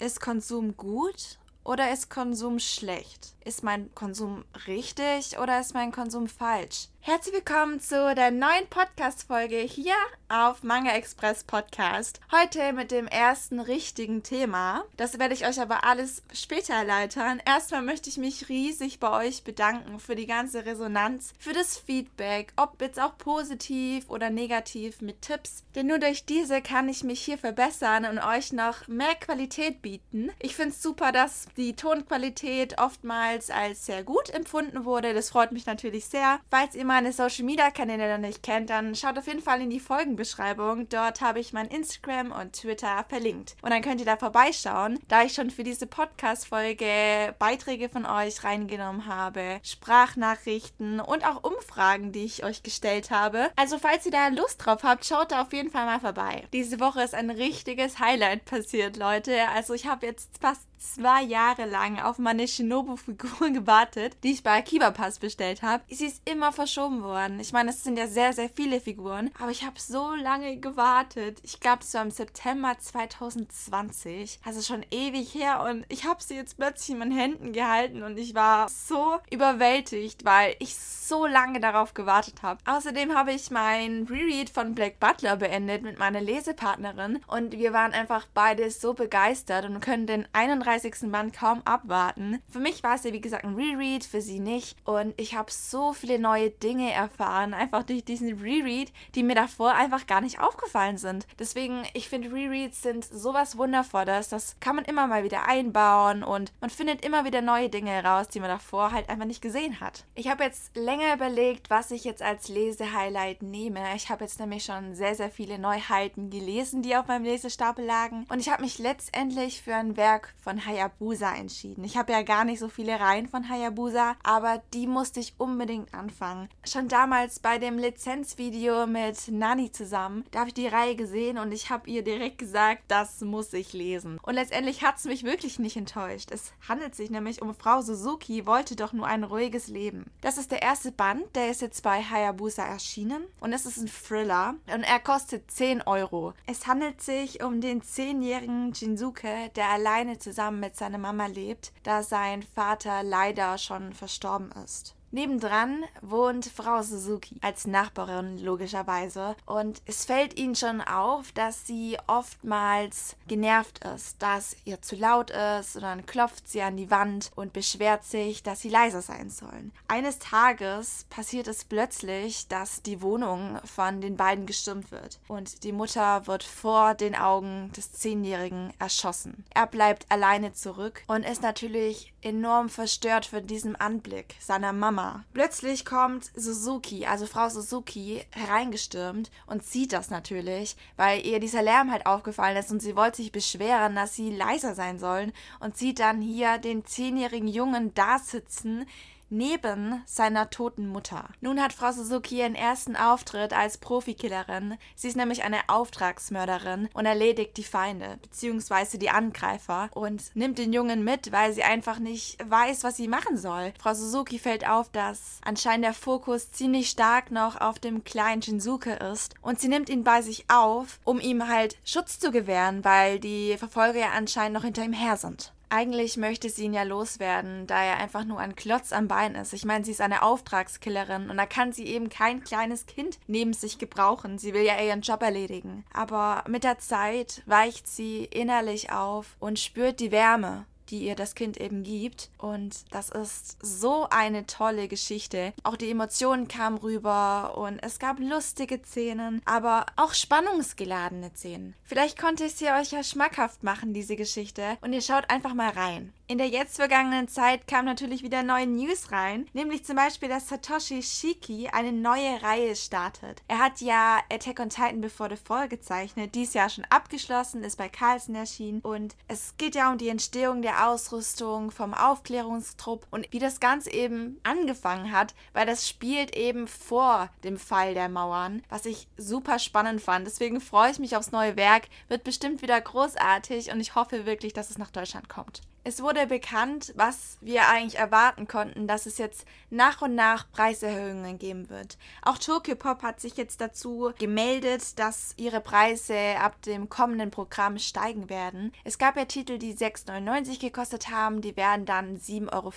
Ist Konsum gut oder ist Konsum schlecht? Ist mein Konsum richtig oder ist mein Konsum falsch? Herzlich willkommen zu der neuen Podcast-Folge hier auf Manga Express Podcast. Heute mit dem ersten richtigen Thema. Das werde ich euch aber alles später erläutern. Erstmal möchte ich mich riesig bei euch bedanken für die ganze Resonanz, für das Feedback, ob jetzt auch positiv oder negativ mit Tipps. Denn nur durch diese kann ich mich hier verbessern und euch noch mehr Qualität bieten. Ich finde es super, dass die Tonqualität oftmals als sehr gut empfunden wurde. Das freut mich natürlich sehr. Falls ihr meine Social Media Kanäle noch nicht kennt, dann schaut auf jeden Fall in die Folgenbeschreibung. Dort habe ich mein Instagram und Twitter verlinkt. Und dann könnt ihr da vorbeischauen, da ich schon für diese Podcast-Folge Beiträge von euch reingenommen habe, Sprachnachrichten und auch Umfragen, die ich euch gestellt habe. Also, falls ihr da Lust drauf habt, schaut da auf jeden Fall mal vorbei. Diese Woche ist ein richtiges Highlight passiert, Leute. Also, ich habe jetzt fast zwei Jahre lang auf meine Shinobu-Figur gewartet, die ich bei Akiba Pass bestellt habe. Sie ist immer verschoben worden. Ich meine, es sind ja sehr, sehr viele Figuren, aber ich habe so lange gewartet. Ich glaube, so im September 2020. Also schon ewig her und ich habe sie jetzt plötzlich in meinen Händen gehalten und ich war so überwältigt, weil ich so lange darauf gewartet habe. Außerdem habe ich mein Reread von Black Butler beendet mit meiner Lesepartnerin und wir waren einfach beide so begeistert und können den 31 35. Band kaum abwarten. Für mich war es ja wie gesagt ein Reread, für sie nicht. Und ich habe so viele neue Dinge erfahren, einfach durch diesen Reread, die mir davor einfach gar nicht aufgefallen sind. Deswegen, ich finde Rereads sind sowas Wundervolles. Das kann man immer mal wieder einbauen und man findet immer wieder neue Dinge heraus, die man davor halt einfach nicht gesehen hat. Ich habe jetzt länger überlegt, was ich jetzt als Lesehighlight nehme. Ich habe jetzt nämlich schon sehr, sehr viele Neuheiten gelesen, die auf meinem Lesestapel lagen. Und ich habe mich letztendlich für ein Werk von Hayabusa entschieden. Ich habe ja gar nicht so viele Reihen von Hayabusa, aber die musste ich unbedingt anfangen. Schon damals bei dem Lizenzvideo mit Nani zusammen, da habe ich die Reihe gesehen und ich habe ihr direkt gesagt, das muss ich lesen. Und letztendlich hat es mich wirklich nicht enttäuscht. Es handelt sich nämlich um Frau Suzuki, wollte doch nur ein ruhiges Leben. Das ist der erste Band, der ist jetzt bei Hayabusa erschienen und es ist ein Thriller und er kostet 10 Euro. Es handelt sich um den 10-jährigen Jinsuke, der alleine zusammen zusammen mit seiner Mama lebt, da sein Vater leider schon verstorben ist. Nebendran wohnt Frau Suzuki als Nachbarin logischerweise und es fällt ihnen schon auf, dass sie oftmals genervt ist, dass ihr zu laut ist und dann klopft sie an die Wand und beschwert sich, dass sie leiser sein sollen. Eines Tages passiert es plötzlich, dass die Wohnung von den beiden gestürmt wird und die Mutter wird vor den Augen des Zehnjährigen erschossen. Er bleibt alleine zurück und ist natürlich enorm verstört von diesem Anblick seiner Mama. Plötzlich kommt Suzuki, also Frau Suzuki, hereingestürmt und sieht das natürlich, weil ihr dieser Lärm halt aufgefallen ist und sie wollte sich beschweren, dass sie leiser sein sollen und sieht dann hier den zehnjährigen Jungen da sitzen, neben seiner toten Mutter. Nun hat Frau Suzuki ihren ersten Auftritt als Profikillerin. Sie ist nämlich eine Auftragsmörderin und erledigt die Feinde bzw. die Angreifer und nimmt den Jungen mit, weil sie einfach nicht weiß, was sie machen soll. Frau Suzuki fällt auf, dass anscheinend der Fokus ziemlich stark noch auf dem kleinen Shinsuke ist und sie nimmt ihn bei sich auf, um ihm halt Schutz zu gewähren, weil die Verfolger ja anscheinend noch hinter ihm her sind. Eigentlich möchte sie ihn ja loswerden, da er einfach nur ein Klotz am Bein ist. Ich meine, sie ist eine Auftragskillerin und da kann sie eben kein kleines Kind neben sich gebrauchen. Sie will ja ihren Job erledigen. Aber mit der Zeit weicht sie innerlich auf und spürt die Wärme die ihr das Kind eben gibt. Und das ist so eine tolle Geschichte. Auch die Emotionen kamen rüber und es gab lustige Szenen, aber auch spannungsgeladene Szenen. Vielleicht konnte ich sie euch ja schmackhaft machen, diese Geschichte, und ihr schaut einfach mal rein. In der jetzt vergangenen Zeit kam natürlich wieder neue News rein, nämlich zum Beispiel, dass Satoshi Shiki eine neue Reihe startet. Er hat ja Attack on Titan Before the Fall gezeichnet, dies Jahr schon abgeschlossen, ist bei Carlsen erschienen und es geht ja um die Entstehung der Ausrüstung, vom Aufklärungstrupp und wie das Ganze eben angefangen hat, weil das spielt eben vor dem Fall der Mauern, was ich super spannend fand. Deswegen freue ich mich aufs neue Werk, wird bestimmt wieder großartig und ich hoffe wirklich, dass es nach Deutschland kommt. Es wurde bekannt, was wir eigentlich erwarten konnten, dass es jetzt nach und nach Preiserhöhungen geben wird. Auch Tokyo Pop hat sich jetzt dazu gemeldet, dass ihre Preise ab dem kommenden Programm steigen werden. Es gab ja Titel, die 6,99 gekostet haben, die werden dann 7,50 Euro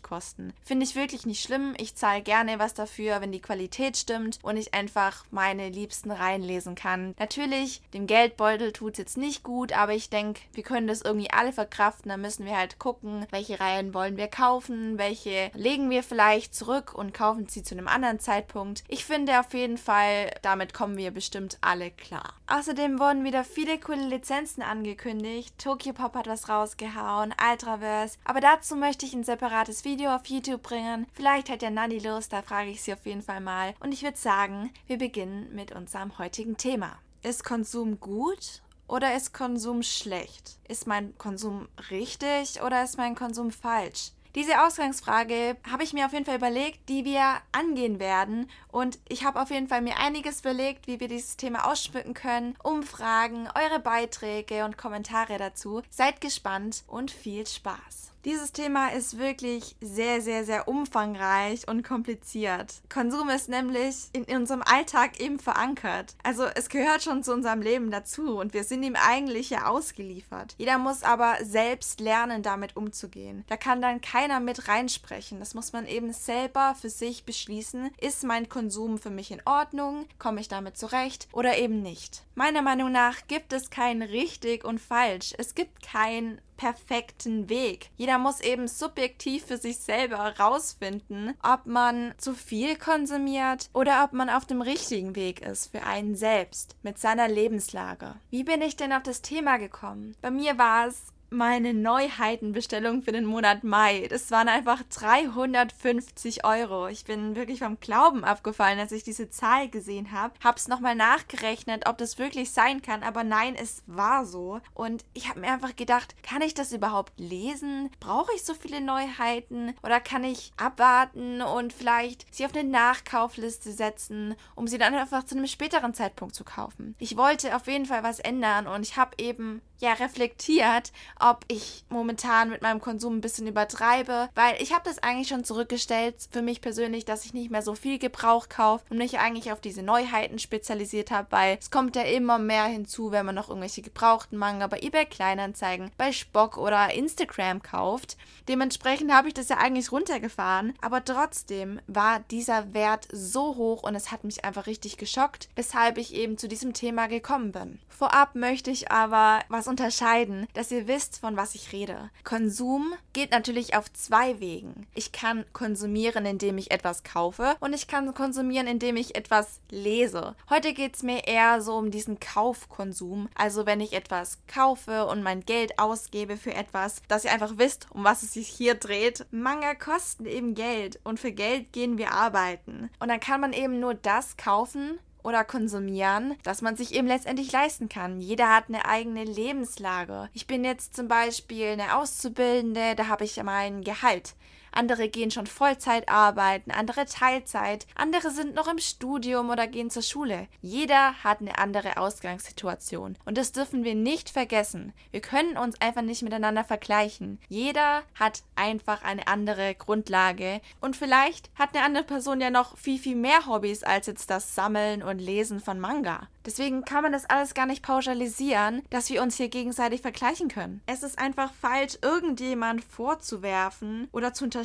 kosten. Finde ich wirklich nicht schlimm. Ich zahle gerne was dafür, wenn die Qualität stimmt und ich einfach meine Liebsten reinlesen kann. Natürlich, dem Geldbeutel tut es jetzt nicht gut, aber ich denke, wir können das irgendwie alle verkraften. Da müssen wir wir halt gucken, welche Reihen wollen wir kaufen, welche legen wir vielleicht zurück und kaufen sie zu einem anderen Zeitpunkt. Ich finde auf jeden Fall, damit kommen wir bestimmt alle klar. Außerdem wurden wieder viele coole Lizenzen angekündigt. Tokyo Pop hat was rausgehauen, Ultraverse. Aber dazu möchte ich ein separates Video auf YouTube bringen. Vielleicht hat ja Nani Lust, da frage ich sie auf jeden Fall mal. Und ich würde sagen, wir beginnen mit unserem heutigen Thema. Ist Konsum gut oder ist Konsum schlecht? Ist mein Konsum richtig oder ist mein Konsum falsch? Diese Ausgangsfrage habe ich mir auf jeden Fall überlegt, die wir angehen werden. Und ich habe auf jeden Fall mir einiges überlegt, wie wir dieses Thema ausschmücken können. Umfragen, eure Beiträge und Kommentare dazu. Seid gespannt und viel Spaß. Dieses Thema ist wirklich sehr, sehr, sehr umfangreich und kompliziert. Konsum ist nämlich in unserem Alltag eben verankert. Also es gehört schon zu unserem Leben dazu und wir sind ihm eigentlich ja ausgeliefert. Jeder muss aber selbst lernen, damit umzugehen. Da kann dann keiner mit reinsprechen. Das muss man eben selber für sich beschließen. Ist mein Konsum für mich in Ordnung? Komme ich damit zurecht oder eben nicht? Meiner Meinung nach gibt es kein richtig und falsch. Es gibt kein perfekten Weg. Jeder muss eben subjektiv für sich selber rausfinden, ob man zu viel konsumiert oder ob man auf dem richtigen Weg ist für einen selbst mit seiner Lebenslage. Wie bin ich denn auf das Thema gekommen? Bei mir war es meine Neuheitenbestellung für den Monat Mai. Das waren einfach 350 Euro. Ich bin wirklich vom Glauben abgefallen, als ich diese Zahl gesehen habe. Hab's nochmal nachgerechnet, ob das wirklich sein kann, aber nein, es war so. Und ich habe mir einfach gedacht, kann ich das überhaupt lesen? Brauche ich so viele Neuheiten? Oder kann ich abwarten und vielleicht sie auf eine Nachkaufliste setzen, um sie dann einfach zu einem späteren Zeitpunkt zu kaufen? Ich wollte auf jeden Fall was ändern und ich habe eben ja reflektiert, ob ich momentan mit meinem Konsum ein bisschen übertreibe, weil ich habe das eigentlich schon zurückgestellt für mich persönlich, dass ich nicht mehr so viel Gebrauch kaufe und mich eigentlich auf diese Neuheiten spezialisiert habe, weil es kommt ja immer mehr hinzu, wenn man noch irgendwelche gebrauchten Manga bei eBay Kleinanzeigen, bei Spock oder Instagram kauft. Dementsprechend habe ich das ja eigentlich runtergefahren, aber trotzdem war dieser Wert so hoch und es hat mich einfach richtig geschockt, weshalb ich eben zu diesem Thema gekommen bin. Vorab möchte ich aber was unterscheiden, dass ihr wisst, von was ich rede. Konsum geht natürlich auf zwei Wegen. Ich kann konsumieren, indem ich etwas kaufe und ich kann konsumieren, indem ich etwas lese. Heute geht es mir eher so um diesen Kaufkonsum. Also wenn ich etwas kaufe und mein Geld ausgebe für etwas, dass ihr einfach wisst, um was es sich hier dreht. Manga kosten eben Geld und für Geld gehen wir arbeiten. Und dann kann man eben nur das kaufen, oder konsumieren, das man sich eben letztendlich leisten kann. Jeder hat eine eigene Lebenslage. Ich bin jetzt zum Beispiel eine Auszubildende, da habe ich mein Gehalt andere gehen schon Vollzeit arbeiten, andere Teilzeit, andere sind noch im Studium oder gehen zur Schule. Jeder hat eine andere Ausgangssituation und das dürfen wir nicht vergessen. Wir können uns einfach nicht miteinander vergleichen. Jeder hat einfach eine andere Grundlage und vielleicht hat eine andere Person ja noch viel, viel mehr Hobbys als jetzt das Sammeln und Lesen von Manga. Deswegen kann man das alles gar nicht pauschalisieren, dass wir uns hier gegenseitig vergleichen können. Es ist einfach falsch, irgendjemand vorzuwerfen oder zu unterstellen,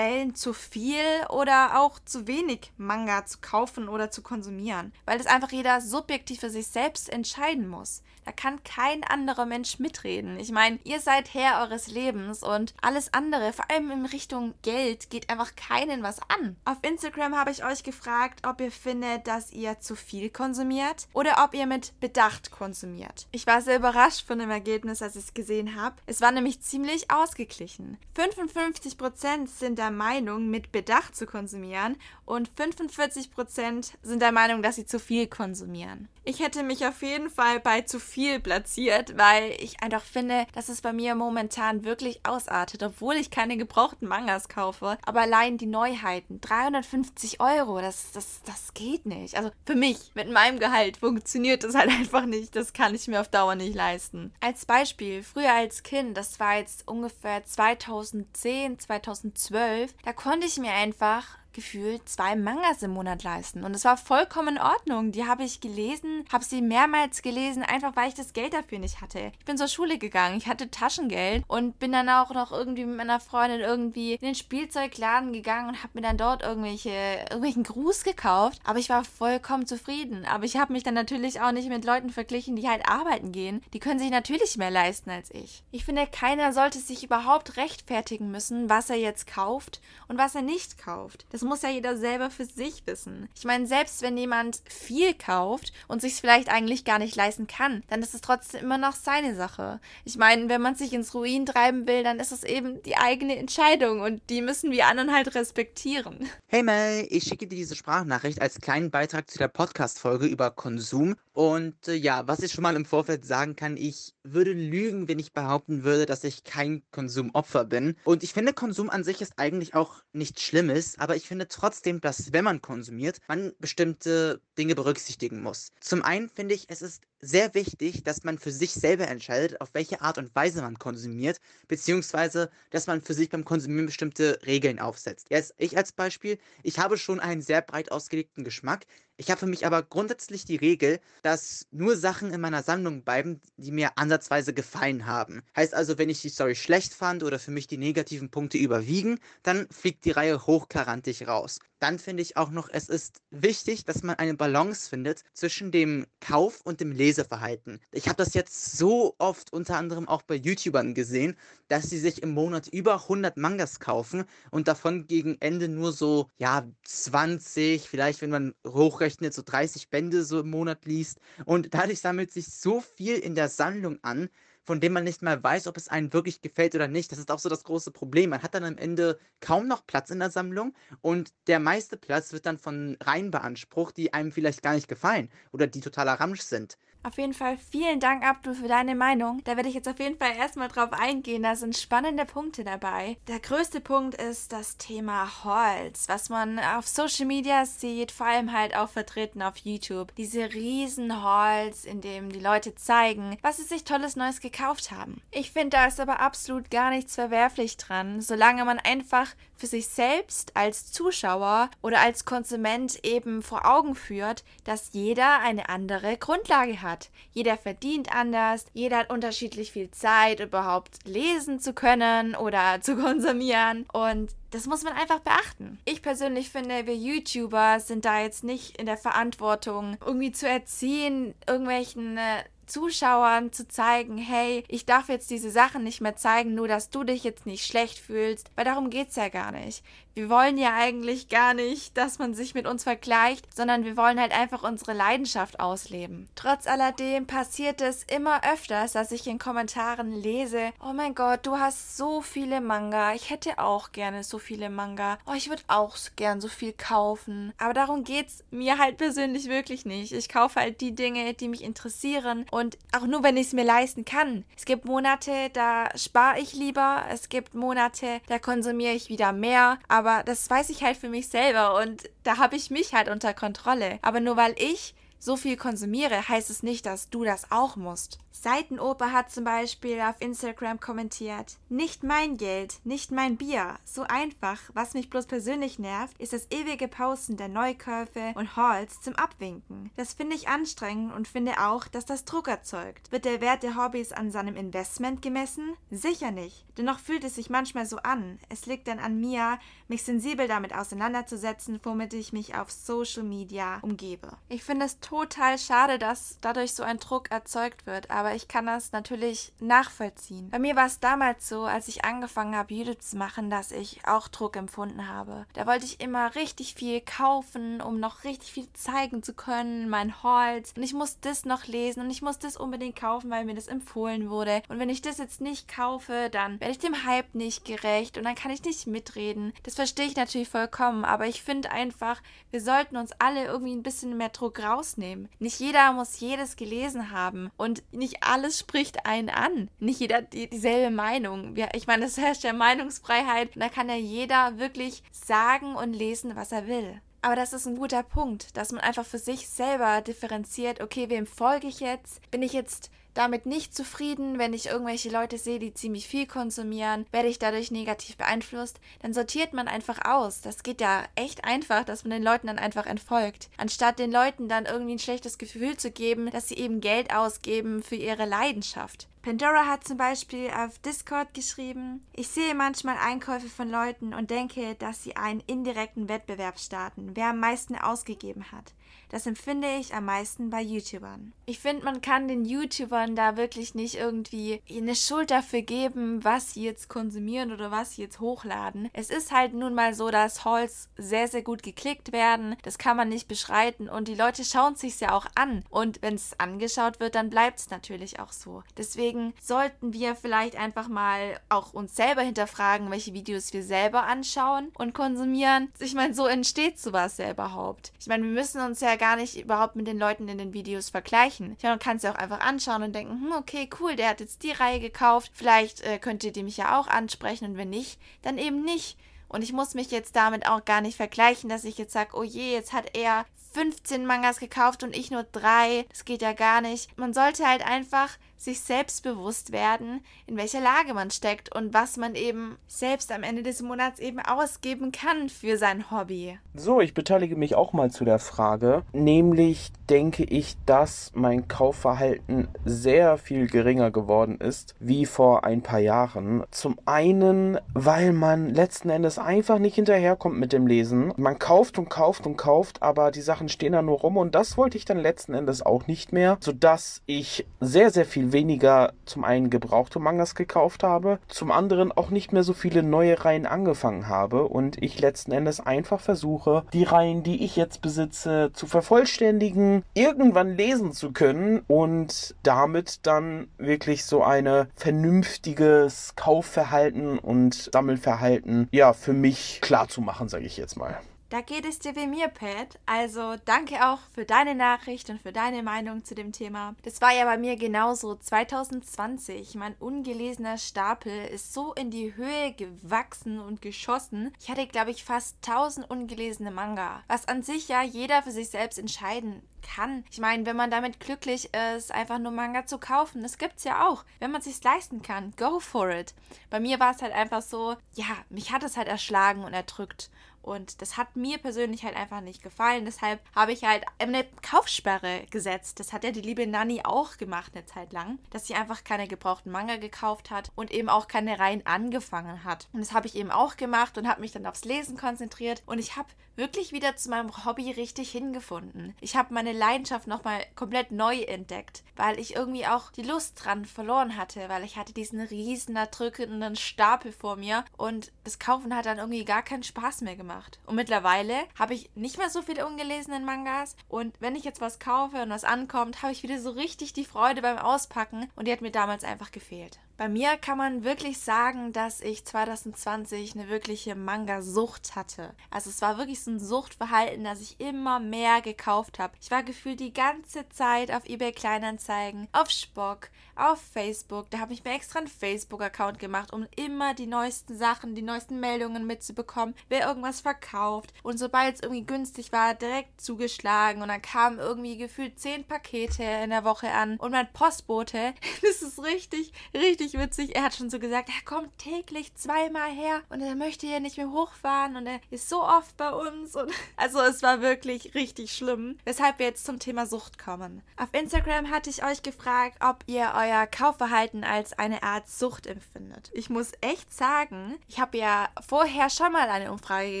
zu viel oder auch zu wenig Manga zu kaufen oder zu konsumieren, weil das einfach jeder subjektiv für sich selbst entscheiden muss. Da kann kein anderer Mensch mitreden. Ich meine, ihr seid Herr eures Lebens und alles andere, vor allem in Richtung Geld, geht einfach keinen was an. Auf Instagram habe ich euch gefragt, ob ihr findet, dass ihr zu viel konsumiert oder ob ihr mit Bedacht konsumiert. Ich war sehr überrascht von dem Ergebnis, als ich es gesehen habe. Es war nämlich ziemlich ausgeglichen. 55% sind der Meinung, mit Bedacht zu konsumieren und 45% sind der Meinung, dass sie zu viel konsumieren. Ich hätte mich auf jeden Fall bei zu viel platziert, weil ich einfach finde, dass es bei mir momentan wirklich ausartet, obwohl ich keine gebrauchten Mangas kaufe. Aber allein die Neuheiten, 350 Euro, das, das, das geht nicht. Also für mich, mit meinem Gehalt, funktioniert das halt einfach nicht. Das kann ich mir auf Dauer nicht leisten. Als Beispiel, früher als Kind, das war jetzt ungefähr 2010, 2012, da konnte ich mir einfach gefühlt zwei Mangas im Monat leisten. Und es war vollkommen in Ordnung. Die habe ich gelesen, habe sie mehrmals gelesen, einfach weil ich das Geld dafür nicht hatte. Ich bin zur Schule gegangen, ich hatte Taschengeld und bin dann auch noch irgendwie mit meiner Freundin irgendwie in den Spielzeugladen gegangen und habe mir dann dort irgendwelche, irgendwelchen Gruß gekauft. Aber ich war vollkommen zufrieden. Aber ich habe mich dann natürlich auch nicht mit Leuten verglichen, die halt arbeiten gehen. Die können sich natürlich mehr leisten als ich. Ich finde, keiner sollte sich überhaupt rechtfertigen müssen, was er jetzt kauft und was er nicht kauft. Das muss ja jeder selber für sich wissen. Ich meine, selbst wenn jemand viel kauft und sich vielleicht eigentlich gar nicht leisten kann, dann ist es trotzdem immer noch seine Sache. Ich meine, wenn man sich ins Ruin treiben will, dann ist es eben die eigene Entscheidung und die müssen wir anderen halt respektieren. Hey Mel, ich schicke dir diese Sprachnachricht als kleinen Beitrag zu der Podcast-Folge über Konsum. Und äh, ja, was ich schon mal im Vorfeld sagen kann, ich würde lügen, wenn ich behaupten würde, dass ich kein Konsumopfer bin. Und ich finde, Konsum an sich ist eigentlich auch nichts Schlimmes, aber ich finde, finde trotzdem, dass wenn man konsumiert, man bestimmte Dinge berücksichtigen muss. Zum einen finde ich, es ist sehr wichtig, dass man für sich selber entscheidet, auf welche Art und Weise man konsumiert, beziehungsweise, dass man für sich beim Konsumieren bestimmte Regeln aufsetzt. Jetzt ich als Beispiel, ich habe schon einen sehr breit ausgelegten Geschmack. Ich habe für mich aber grundsätzlich die Regel, dass nur Sachen in meiner Sammlung bleiben, die mir ansatzweise gefallen haben. Heißt also, wenn ich die Story schlecht fand oder für mich die negativen Punkte überwiegen, dann fliegt die Reihe hochkarantig raus. Dann finde ich auch noch, es ist wichtig, dass man eine Balance findet zwischen dem Kauf und dem Leseverhalten. Ich habe das jetzt so oft unter anderem auch bei YouTubern gesehen, dass sie sich im Monat über 100 Mangas kaufen und davon gegen Ende nur so, ja, 20, vielleicht wenn man hochrechnet, so 30 Bände so im Monat liest. Und dadurch sammelt sich so viel in der Sammlung an, von dem man nicht mal weiß, ob es einem wirklich gefällt oder nicht. Das ist auch so das große Problem. Man hat dann am Ende kaum noch Platz in der Sammlung und der meiste Platz wird dann von Reihen beansprucht, die einem vielleicht gar nicht gefallen oder die totaler Ramsch sind. Auf jeden Fall vielen Dank, Abdul, für deine Meinung. Da werde ich jetzt auf jeden Fall erstmal drauf eingehen. Da sind spannende Punkte dabei. Der größte Punkt ist das Thema Holz, was man auf Social Media sieht, vor allem halt auch vertreten auf YouTube. Diese riesen Holz, in dem die Leute zeigen, was sie sich tolles Neues gekauft haben. Ich finde, da ist aber absolut gar nichts verwerflich dran, solange man einfach für sich selbst als Zuschauer oder als Konsument eben vor Augen führt, dass jeder eine andere Grundlage hat hat. Jeder verdient anders, jeder hat unterschiedlich viel Zeit, überhaupt lesen zu können oder zu konsumieren. Und das muss man einfach beachten. Ich persönlich finde, wir YouTuber sind da jetzt nicht in der Verantwortung, irgendwie zu erziehen, irgendwelchen äh, Zuschauern zu zeigen, hey, ich darf jetzt diese Sachen nicht mehr zeigen, nur dass du dich jetzt nicht schlecht fühlst, weil darum geht es ja gar nicht. Wir wollen ja eigentlich gar nicht, dass man sich mit uns vergleicht, sondern wir wollen halt einfach unsere Leidenschaft ausleben. Trotz alledem passiert es immer öfters, dass ich in Kommentaren lese, oh mein Gott, du hast so viele Manga, ich hätte auch gerne so viele Manga, oh, ich würde auch gern so viel kaufen. Aber darum geht es mir halt persönlich wirklich nicht. Ich kaufe halt die Dinge, die mich interessieren und auch nur, wenn ich es mir leisten kann. Es gibt Monate, da spare ich lieber. Es gibt Monate, da konsumiere ich wieder mehr. Aber das weiß ich halt für mich selber und da habe ich mich halt unter Kontrolle. Aber nur weil ich so viel konsumiere, heißt es nicht, dass du das auch musst. Seitenoper hat zum Beispiel auf Instagram kommentiert, nicht mein Geld, nicht mein Bier. So einfach. Was mich bloß persönlich nervt, ist das ewige Pausen der Neukäufe und Hauls zum Abwinken. Das finde ich anstrengend und finde auch, dass das Druck erzeugt. Wird der Wert der Hobbys an seinem Investment gemessen? Sicher nicht. Dennoch fühlt es sich manchmal so an. Es liegt dann an mir, mich sensibel damit auseinanderzusetzen, womit ich mich auf Social Media umgebe. Ich finde es total schade, dass dadurch so ein Druck erzeugt wird, aber ich kann das natürlich nachvollziehen. Bei mir war es damals so, als ich angefangen habe, YouTube zu machen, dass ich auch Druck empfunden habe. Da wollte ich immer richtig viel kaufen, um noch richtig viel zeigen zu können, mein Holz. Und ich muss das noch lesen und ich muss das unbedingt kaufen, weil mir das empfohlen wurde. Und wenn ich das jetzt nicht kaufe, dann werde ich dem Hype nicht gerecht und dann kann ich nicht mitreden. Das verstehe ich natürlich vollkommen, aber ich finde einfach, wir sollten uns alle irgendwie ein bisschen mehr Druck rausnehmen rausnehmen. Nicht jeder muss jedes gelesen haben und nicht alles spricht einen an. Nicht jeder hat die, dieselbe Meinung. Ich meine, es herrscht ja Meinungsfreiheit und da kann ja jeder wirklich sagen und lesen, was er will. Aber das ist ein guter Punkt, dass man einfach für sich selber differenziert, okay, wem folge ich jetzt? Bin ich jetzt damit nicht zufrieden, wenn ich irgendwelche Leute sehe, die ziemlich viel konsumieren, werde ich dadurch negativ beeinflusst, dann sortiert man einfach aus. Das geht ja echt einfach, dass man den Leuten dann einfach entfolgt. Anstatt den Leuten dann irgendwie ein schlechtes Gefühl zu geben, dass sie eben Geld ausgeben für ihre Leidenschaft. Pandora hat zum Beispiel auf Discord geschrieben, ich sehe manchmal Einkäufe von Leuten und denke, dass sie einen indirekten Wettbewerb starten, wer am meisten ausgegeben hat. Das empfinde ich am meisten bei YouTubern. Ich finde, man kann den YouTubern da wirklich nicht irgendwie eine Schuld dafür geben, was sie jetzt konsumieren oder was sie jetzt hochladen. Es ist halt nun mal so, dass Halls sehr, sehr gut geklickt werden. Das kann man nicht beschreiten und die Leute schauen sich ja auch an. Und wenn es angeschaut wird, dann bleibt es natürlich auch so. Deswegen sollten wir vielleicht einfach mal auch uns selber hinterfragen, welche Videos wir selber anschauen und konsumieren. Ich meine, so entsteht sowas ja überhaupt. Ich meine, wir müssen uns ja gar nicht überhaupt mit den Leuten in den Videos vergleichen. Ich meine, man kann es ja auch einfach anschauen und denken, hm, okay, cool, der hat jetzt die Reihe gekauft. Vielleicht äh, könnte die mich ja auch ansprechen und wenn nicht, dann eben nicht. Und ich muss mich jetzt damit auch gar nicht vergleichen, dass ich jetzt sage, oh je, jetzt hat er 15 Mangas gekauft und ich nur drei. Das geht ja gar nicht. Man sollte halt einfach sich selbst bewusst werden, in welcher Lage man steckt und was man eben selbst am Ende des Monats eben ausgeben kann für sein Hobby. So, ich beteilige mich auch mal zu der Frage. Nämlich denke ich, dass mein Kaufverhalten sehr viel geringer geworden ist wie vor ein paar Jahren. Zum einen, weil man letzten Endes einfach nicht hinterherkommt mit dem Lesen. Man kauft und kauft und kauft, aber die Sachen stehen da nur rum und das wollte ich dann letzten Endes auch nicht mehr, sodass ich sehr, sehr viel weniger zum einen gebrauchte Mangas gekauft habe, zum anderen auch nicht mehr so viele neue Reihen angefangen habe und ich letzten Endes einfach versuche, die Reihen, die ich jetzt besitze, zu vervollständigen, irgendwann lesen zu können und damit dann wirklich so eine vernünftiges Kaufverhalten und Sammelverhalten ja für mich klar zu machen, sage ich jetzt mal. Da geht es dir wie mir, Pat. Also danke auch für deine Nachricht und für deine Meinung zu dem Thema. Das war ja bei mir genauso 2020. Mein ungelesener Stapel ist so in die Höhe gewachsen und geschossen. Ich hatte, glaube ich, fast 1000 ungelesene Manga. Was an sich ja jeder für sich selbst entscheiden kann. Ich meine, wenn man damit glücklich ist, einfach nur Manga zu kaufen, das gibt's ja auch. Wenn man sich's leisten kann, go for it. Bei mir war es halt einfach so, ja, mich hat es halt erschlagen und erdrückt. Und das hat mir persönlich halt einfach nicht gefallen. Deshalb habe ich halt eine Kaufsperre gesetzt. Das hat ja die liebe Nanny auch gemacht eine Zeit lang, dass sie einfach keine gebrauchten Manga gekauft hat und eben auch keine Reihen angefangen hat. Und das habe ich eben auch gemacht und habe mich dann aufs Lesen konzentriert. Und ich habe wirklich wieder zu meinem Hobby richtig hingefunden. Ich habe meine Leidenschaft nochmal komplett neu entdeckt, weil ich irgendwie auch die Lust dran verloren hatte, weil ich hatte diesen riesen erdrückenden Stapel vor mir und das Kaufen hat dann irgendwie gar keinen Spaß mehr gemacht gemacht. Und mittlerweile habe ich nicht mehr so viele ungelesene Mangas. Und wenn ich jetzt was kaufe und was ankommt, habe ich wieder so richtig die Freude beim Auspacken. Und die hat mir damals einfach gefehlt. Bei mir kann man wirklich sagen, dass ich 2020 eine wirkliche Manga-Sucht hatte. Also es war wirklich so ein Suchtverhalten, dass ich immer mehr gekauft habe. Ich war gefühlt die ganze Zeit auf eBay Kleinanzeigen, auf Spock, auf Facebook. Da habe ich mir extra einen Facebook-Account gemacht, um immer die neuesten Sachen, die neuesten Meldungen mitzubekommen, wer irgendwas verkauft. Und sobald es irgendwie günstig war, direkt zugeschlagen. Und dann kamen irgendwie gefühlt zehn Pakete in der Woche an. Und mein Postbote, das ist richtig, richtig richtig witzig. Er hat schon so gesagt, er kommt täglich zweimal her und er möchte hier nicht mehr hochfahren und er ist so oft bei uns. Und also es war wirklich richtig schlimm, weshalb wir jetzt zum Thema Sucht kommen. Auf Instagram hatte ich euch gefragt, ob ihr euer Kaufverhalten als eine Art Sucht empfindet. Ich muss echt sagen, ich habe ja vorher schon mal eine Umfrage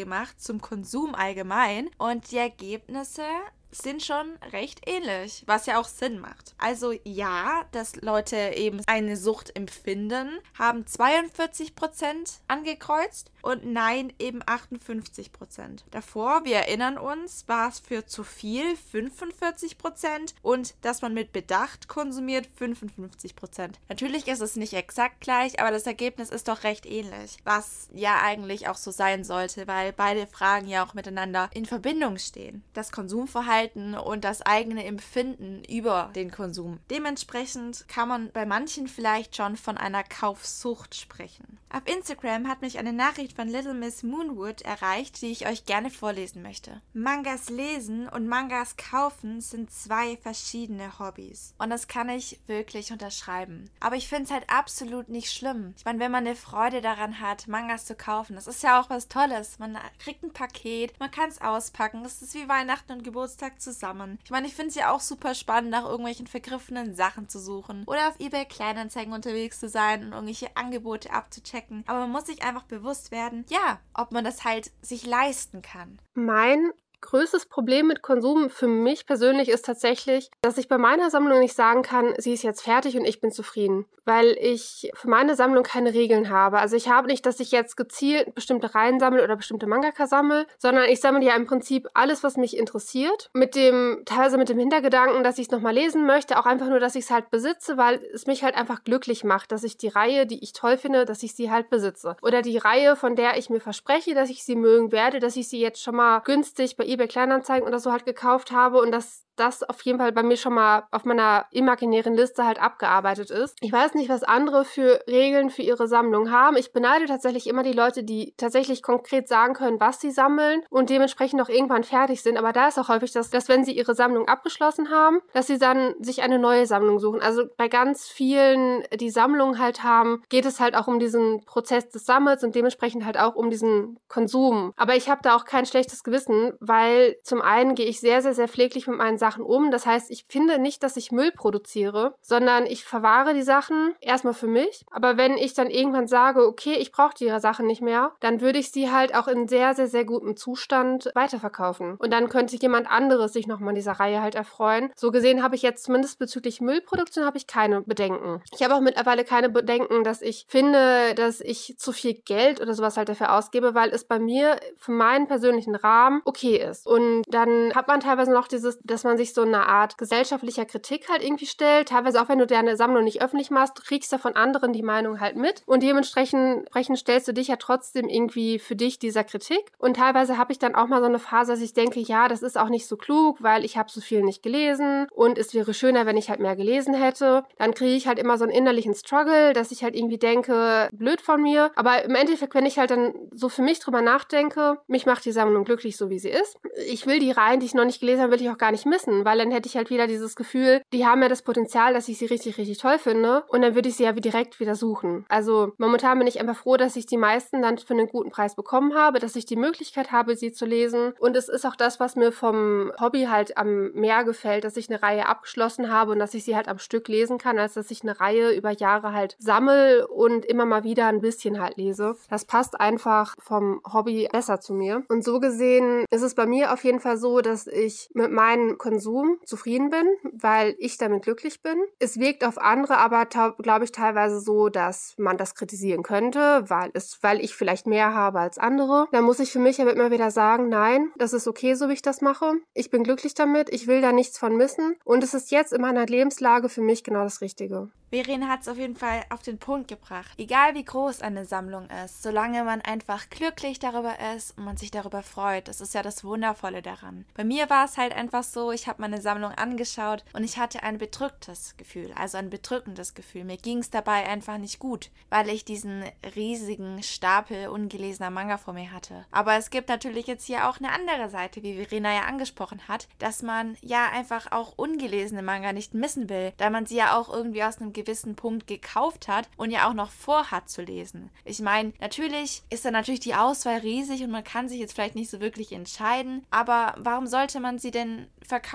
gemacht zum Konsum allgemein und die Ergebnisse sind schon recht ähnlich, was ja auch Sinn macht. Also ja, dass Leute eben eine Sucht empfinden, haben 42% angekreuzt und nein eben 58%. Davor, wir erinnern uns, war es für zu viel 45% und dass man mit Bedacht konsumiert 55%. Natürlich ist es nicht exakt gleich, aber das Ergebnis ist doch recht ähnlich, was ja eigentlich auch so sein sollte, weil beide Fragen ja auch miteinander in Verbindung stehen. Das Konsumverhalten Verhalten und das eigene Empfinden über den Konsum. Dementsprechend kann man bei manchen vielleicht schon von einer Kaufsucht sprechen. Auf Instagram hat mich eine Nachricht von Little Miss Moonwood erreicht, die ich euch gerne vorlesen möchte. Mangas lesen und Mangas kaufen sind zwei verschiedene Hobbys. Und das kann ich wirklich unterschreiben. Aber ich finde es halt absolut nicht schlimm. Ich meine, wenn man eine Freude daran hat, Mangas zu kaufen, das ist ja auch was Tolles. Man kriegt ein Paket, man kann es auspacken. Das ist wie Weihnachten und Geburtstag zusammen. Ich meine, ich finde es ja auch super spannend, nach irgendwelchen vergriffenen Sachen zu suchen. Oder auf eBay Kleinanzeigen unterwegs zu sein und irgendwelche Angebote abzuchecken. Aber man muss sich einfach bewusst werden, ja, ob man das halt sich leisten kann. Mein größtes Problem mit Konsum für mich persönlich ist tatsächlich, dass ich bei meiner Sammlung nicht sagen kann, sie ist jetzt fertig und ich bin zufrieden, weil ich für meine Sammlung keine Regeln habe. Also ich habe nicht, dass ich jetzt gezielt bestimmte Reihen sammle oder bestimmte Mangaka sammle, sondern ich sammle ja im Prinzip alles, was mich interessiert, mit dem teilweise mit dem Hintergedanken, dass ich es nochmal lesen möchte, auch einfach nur, dass ich es halt besitze, weil es mich halt einfach glücklich macht, dass ich die Reihe, die ich toll finde, dass ich sie halt besitze. Oder die Reihe, von der ich mir verspreche, dass ich sie mögen werde, dass ich sie jetzt schon mal günstig bei eBay Kleinanzeigen oder so halt gekauft habe und das das auf jeden Fall bei mir schon mal auf meiner imaginären Liste halt abgearbeitet ist. Ich weiß nicht, was andere für Regeln für ihre Sammlung haben. Ich beneide tatsächlich immer die Leute, die tatsächlich konkret sagen können, was sie sammeln und dementsprechend auch irgendwann fertig sind. Aber da ist auch häufig das, dass wenn sie ihre Sammlung abgeschlossen haben, dass sie dann sich eine neue Sammlung suchen. Also bei ganz vielen, die Sammlungen halt haben, geht es halt auch um diesen Prozess des Sammels und dementsprechend halt auch um diesen Konsum. Aber ich habe da auch kein schlechtes Gewissen, weil zum einen gehe ich sehr, sehr, sehr pfleglich mit meinen Sachen um. Das heißt, ich finde nicht, dass ich Müll produziere, sondern ich verwahre die Sachen erstmal für mich. Aber wenn ich dann irgendwann sage, okay, ich brauche die Sachen nicht mehr, dann würde ich sie halt auch in sehr, sehr, sehr gutem Zustand weiterverkaufen. Und dann könnte jemand anderes sich nochmal dieser Reihe halt erfreuen. So gesehen habe ich jetzt zumindest bezüglich Müllproduktion habe ich keine Bedenken. Ich habe auch mittlerweile keine Bedenken, dass ich finde, dass ich zu viel Geld oder sowas halt dafür ausgebe, weil es bei mir für meinen persönlichen Rahmen okay ist. Und dann hat man teilweise noch dieses, dass man sich so eine Art gesellschaftlicher Kritik halt irgendwie stellt. Teilweise auch wenn du deine Sammlung nicht öffentlich machst, du kriegst ja von anderen die Meinung halt mit. Und dementsprechend stellst du dich ja trotzdem irgendwie für dich dieser Kritik. Und teilweise habe ich dann auch mal so eine Phase, dass ich denke, ja, das ist auch nicht so klug, weil ich habe so viel nicht gelesen und es wäre schöner, wenn ich halt mehr gelesen hätte. Dann kriege ich halt immer so einen innerlichen Struggle, dass ich halt irgendwie denke, blöd von mir. Aber im Endeffekt, wenn ich halt dann so für mich drüber nachdenke, mich macht die Sammlung glücklich, so wie sie ist. Ich will die Reihen, die ich noch nicht gelesen habe, will ich auch gar nicht missen, weil dann hätte ich halt wieder dieses Gefühl, die haben ja das Potenzial, dass ich sie richtig, richtig toll finde und dann würde ich sie ja direkt wieder suchen. Also momentan bin ich einfach froh, dass ich die meisten dann für einen guten Preis bekommen habe, dass ich die Möglichkeit habe, sie zu lesen und es ist auch das, was mir vom Hobby halt am mehr gefällt, dass ich eine Reihe abgeschlossen habe und dass ich sie halt am Stück lesen kann, als dass ich eine Reihe über Jahre halt sammel und immer mal wieder ein bisschen halt lese. Das passt einfach vom Hobby besser zu mir. Und so gesehen ist es bei mir auf jeden Fall so, dass ich mit meinem Konsum zufrieden bin, weil ich damit glücklich bin. Es wirkt auf andere aber, glaube ich, teilweise so, dass man das kritisieren könnte, weil es, weil ich vielleicht mehr habe als andere. Da muss ich für mich aber immer wieder sagen, nein, das ist okay, so wie ich das mache. Ich bin glücklich damit, ich will da nichts von missen und es ist jetzt in meiner Lebenslage für mich genau das Richtige. Verena hat es auf jeden Fall auf den Punkt gebracht. Egal wie groß eine Sammlung ist, solange man einfach glücklich darüber ist und man sich darüber freut, das ist ja das Wundervolle daran. Bei mir war es halt einfach so, ich habe meine Sammlung angeschaut und ich hatte ein bedrücktes Gefühl, also ein bedrückendes Gefühl. Mir ging es dabei einfach nicht gut, weil ich diesen riesigen Stapel ungelesener Manga vor mir hatte. Aber es gibt natürlich jetzt hier auch eine andere Seite, wie Verena ja angesprochen hat, dass man ja einfach auch ungelesene Manga nicht missen will, da man sie ja auch irgendwie aus einem gewissen Punkt gekauft hat und ja auch noch vorhat zu lesen. Ich meine, natürlich ist da natürlich die Auswahl riesig und man kann sich jetzt vielleicht nicht so wirklich entscheiden, aber warum sollte man sie denn verkaufen,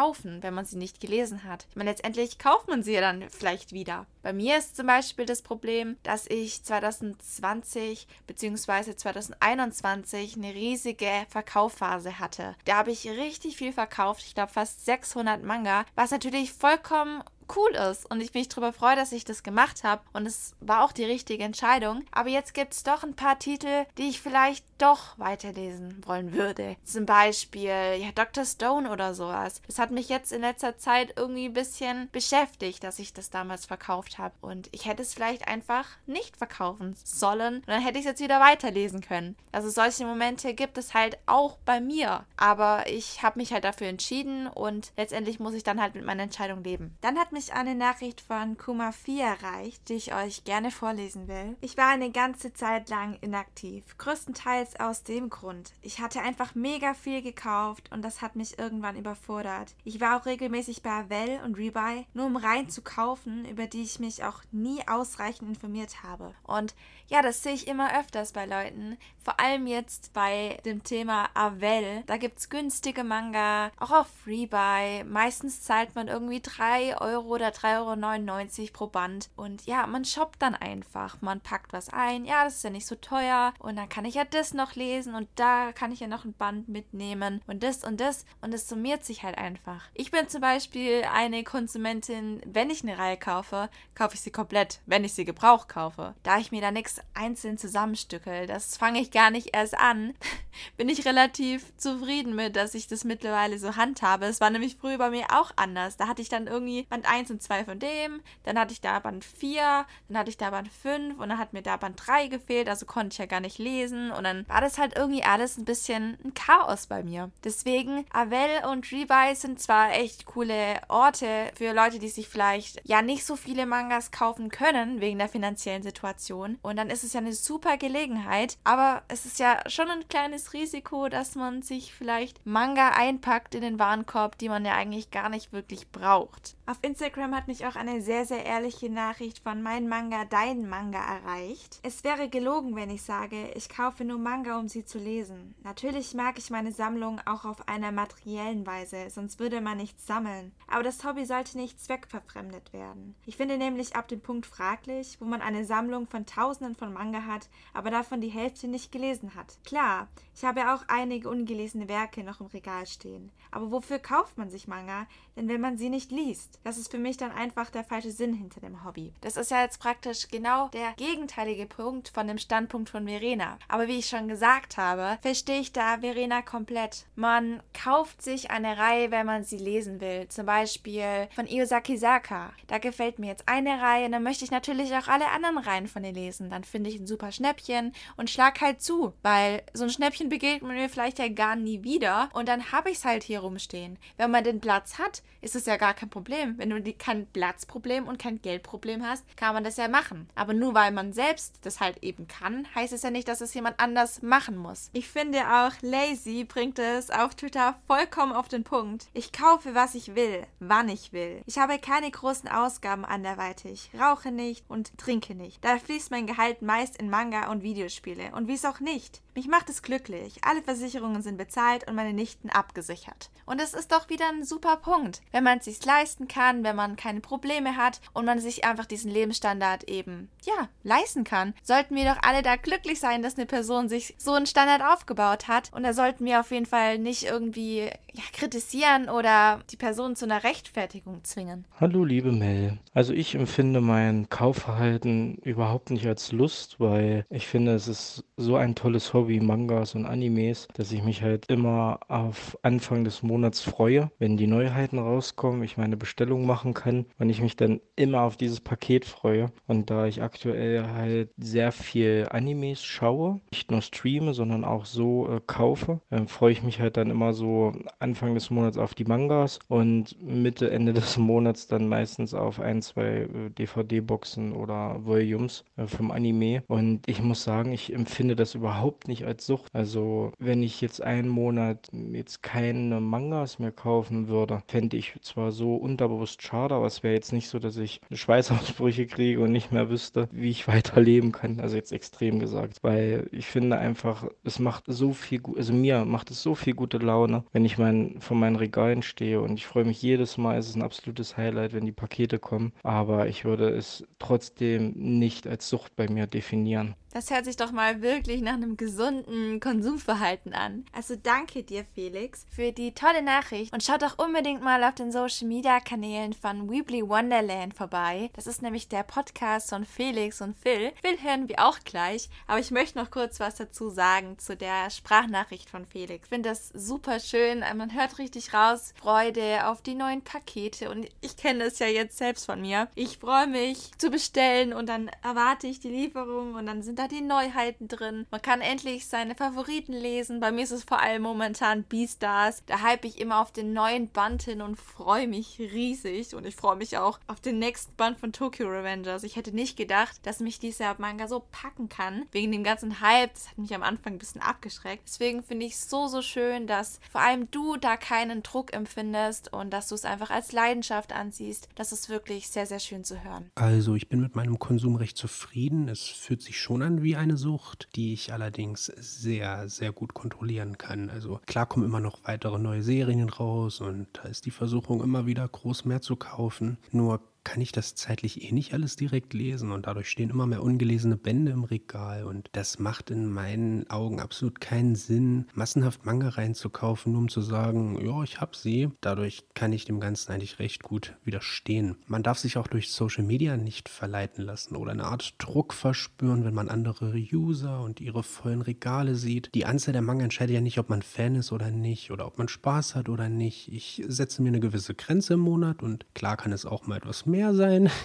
wenn man sie nicht gelesen hat? Ich meine, letztendlich kauft man sie ja dann vielleicht wieder. Bei mir ist zum Beispiel das Problem, dass ich 2020 bzw. 2021 eine riesige Verkaufphase hatte. Da habe ich richtig viel verkauft, ich glaube fast 600 Manga, was natürlich vollkommen cool ist und ich mich darüber freue, dass ich das gemacht habe und es war auch die richtige Entscheidung. Aber jetzt gibt es doch ein paar Titel, die ich vielleicht doch weiterlesen wollen würde. Zum Beispiel ja, Dr. Stone oder sowas. Das hat mich jetzt in letzter Zeit irgendwie ein bisschen beschäftigt, dass ich das damals verkauft habe. Und ich hätte es vielleicht einfach nicht verkaufen sollen. Und dann hätte ich es jetzt wieder weiterlesen können. Also solche Momente gibt es halt auch bei mir. Aber ich habe mich halt dafür entschieden und letztendlich muss ich dann halt mit meiner Entscheidung leben. Dann hat mich eine Nachricht von Kuma 4 erreicht, die ich euch gerne vorlesen will. Ich war eine ganze Zeit lang inaktiv. Größtenteils aus dem Grund. Ich hatte einfach mega viel gekauft und das hat mich irgendwann überfordert. Ich war auch regelmäßig bei Avell und Rebuy, nur um rein zu kaufen, über die ich mich auch nie ausreichend informiert habe. Und ja, das sehe ich immer öfters bei Leuten. Vor allem jetzt bei dem Thema Avell. Da gibt es günstige Manga, auch auf Rebuy. Meistens zahlt man irgendwie 3 Euro oder 3,99 Euro pro Band. Und ja, man shoppt dann einfach. Man packt was ein. Ja, das ist ja nicht so teuer. Und dann kann ich ja das noch lesen und da kann ich ja noch ein Band mitnehmen und das und das. Und es summiert sich halt einfach. Ich bin zum Beispiel eine Konsumentin, wenn ich eine Reihe kaufe, kaufe ich sie komplett, wenn ich sie gebraucht kaufe. Da ich mir da nichts einzeln zusammenstückel, das fange ich gar nicht erst an, bin ich relativ zufrieden mit, dass ich das mittlerweile so handhabe. Es war nämlich früher bei mir auch anders. Da hatte ich dann irgendwie Band 1 und 2 von dem, dann hatte ich da Band 4, dann hatte ich da Band 5 und dann hat mir da Band 3 gefehlt, also konnte ich ja gar nicht lesen und dann war das halt irgendwie alles ein bisschen ein Chaos bei mir. Deswegen, Avel und Rebuy sind zwar echt coole Orte für Leute, die sich vielleicht ja nicht so viele Mangas kaufen können wegen der finanziellen Situation und dann ist es ja eine super Gelegenheit, aber es ist ja schon ein kleines Risiko, dass man sich vielleicht Manga einpackt in den Warenkorb, die man ja eigentlich gar nicht wirklich braucht. Auf Instagram hat mich auch eine sehr, sehr ehrliche Nachricht von Mein Manga, Dein Manga erreicht. Es wäre gelogen, wenn ich sage, ich kaufe nur Manga, um sie zu lesen. Natürlich mag ich meine Sammlung auch auf einer materiellen Weise, sonst würde man nichts sammeln. Aber das Hobby sollte nicht zweckverfremdet werden. Ich finde nämlich ab dem Punkt fraglich, wo man eine Sammlung von Tausenden von Manga hat, aber davon die Hälfte nicht gelesen hat. Klar, ich habe auch einige ungelesene Werke noch im Regal stehen. Aber wofür kauft man sich Manga? Denn wenn man sie nicht liest, das ist für mich dann einfach der falsche Sinn hinter dem Hobby. Das ist ja jetzt praktisch genau der gegenteilige Punkt von dem Standpunkt von Verena. Aber wie ich schon gesagt habe, verstehe ich da Verena komplett. Man kauft sich eine Reihe, wenn man sie lesen will. Zum Beispiel von Iosaki Saka. Da gefällt mir jetzt eine Reihe, dann möchte ich natürlich auch alle anderen Reihen von ihr lesen. Dann finde ich ein super Schnäppchen und schlag halt zu, weil so ein Schnäppchen begegnet mir vielleicht ja gar nie wieder und dann habe ich es halt hier rumstehen. Wenn man den Platz hat, ist es ja gar kein Problem. Wenn du kein Platzproblem und kein Geldproblem hast, kann man das ja machen. Aber nur weil man selbst das halt eben kann, heißt es ja nicht, dass es jemand anders machen muss. Ich finde auch, Lazy bringt es auf Twitter vollkommen auf den Punkt. Ich kaufe, was ich will, wann ich will. Ich habe keine großen Ausgaben anderweitig, rauche nicht und trinke nicht. Da fließt mein Gehalt meist in Manga und Videospiele. Und wie es auch nicht. Mich macht es glücklich. Alle Versicherungen sind bezahlt und meine Nichten abgesichert. Und es ist doch wieder ein super Punkt. Wenn man es sich leisten kann, wenn man keine Probleme hat und man sich einfach diesen Lebensstandard eben, ja, leisten kann, sollten wir doch alle da glücklich sein, dass eine Person sich so einen Standard aufgebaut hat. Und da sollten wir auf jeden Fall nicht irgendwie ja, kritisieren oder die Person zu einer Rechtfertigung zwingen. Hallo, liebe Mel. Also ich empfinde mein Kaufverhalten überhaupt nicht als Lust, weil ich finde, es ist so ein tolles Hobby Mangas und Animes, dass ich mich halt immer auf Anfang des Monats freue, wenn die Neuheiten rauskommen, ich meine Bestellung machen kann und ich mich dann immer auf dieses Paket freue. Und da ich aktuell halt sehr viel Animes schaue, nicht nur streame, sondern auch so äh, kaufe, äh, freue ich mich halt dann immer so Anfang des Monats auf die Mangas und Mitte, Ende des Monats dann meistens auf ein, zwei äh, DVD-Boxen oder Volumes äh, vom Anime. Und ich muss sagen, ich empfinde das überhaupt nicht als Sucht. Also wenn ich jetzt einen Monat jetzt keine Mangas mehr kaufen würde, fände ich zwar so unterbewusst schade, aber es wäre jetzt nicht so, dass ich Schweißausbrüche kriege und nicht mehr wüsste, wie ich weiterleben kann. Also jetzt extrem gesagt. Weil ich finde einfach, es macht so viel, also mir macht es so viel gute Laune, wenn ich mein, vor meinen Regalen stehe und ich freue mich jedes Mal. Es ist ein absolutes Highlight, wenn die Pakete kommen. Aber ich würde es trotzdem nicht als Sucht bei mir definieren. Das hört sich doch mal wirklich nach einem gesunden Konsumverhalten an. Also danke dir, Felix, für die tolle Nachricht und schaut doch unbedingt mal auf den Social Media Kanälen von Weebly Wonderland vorbei. Das ist nämlich der Podcast von Felix und Phil. Phil hören wir auch gleich, aber ich möchte noch kurz was dazu sagen zu der Sprachnachricht von Felix. Ich finde das super schön. Man hört richtig raus Freude auf die neuen Pakete und ich kenne das ja jetzt selbst von mir. Ich freue mich zu bestellen und dann erwarte ich die Lieferung und dann sind da die Neuheiten drin. Man kann endlich seine Favoriten lesen. Bei mir ist es vor allem momentan Beastars. Da hype ich immer auf den neuen Band hin und freue mich riesig und ich freue mich auch auf den nächsten Band von Tokyo Revengers. Ich hätte nicht gedacht, dass mich dieser Manga so packen kann. Wegen dem ganzen Hype. Das hat mich am Anfang ein bisschen abgeschreckt. Deswegen finde ich es so, so schön, dass vor allem du da keinen Druck empfindest und dass du es einfach als Leidenschaft ansiehst. Das ist wirklich sehr, sehr schön zu hören. Also ich bin mit meinem Konsum recht zufrieden. Es fühlt sich schon an wie eine Sucht, die ich allerdings sehr, sehr gut kontrollieren kann. Also klar kommen immer noch weitere neue Serien raus und da ist die Versuchung immer wieder groß mehr zu kaufen. Nur kann ich das zeitlich eh nicht alles direkt lesen und dadurch stehen immer mehr ungelesene Bände im Regal und das macht in meinen Augen absolut keinen Sinn, massenhaft Manga reinzukaufen, nur um zu sagen, ja, ich hab sie. Dadurch kann ich dem Ganzen eigentlich recht gut widerstehen. Man darf sich auch durch Social Media nicht verleiten lassen oder eine Art Druck verspüren, wenn man andere User und ihre vollen Regale sieht. Die Anzahl der Manga entscheidet ja nicht, ob man Fan ist oder nicht oder ob man Spaß hat oder nicht. Ich setze mir eine gewisse Grenze im Monat und klar kann es auch mal etwas mehr sein.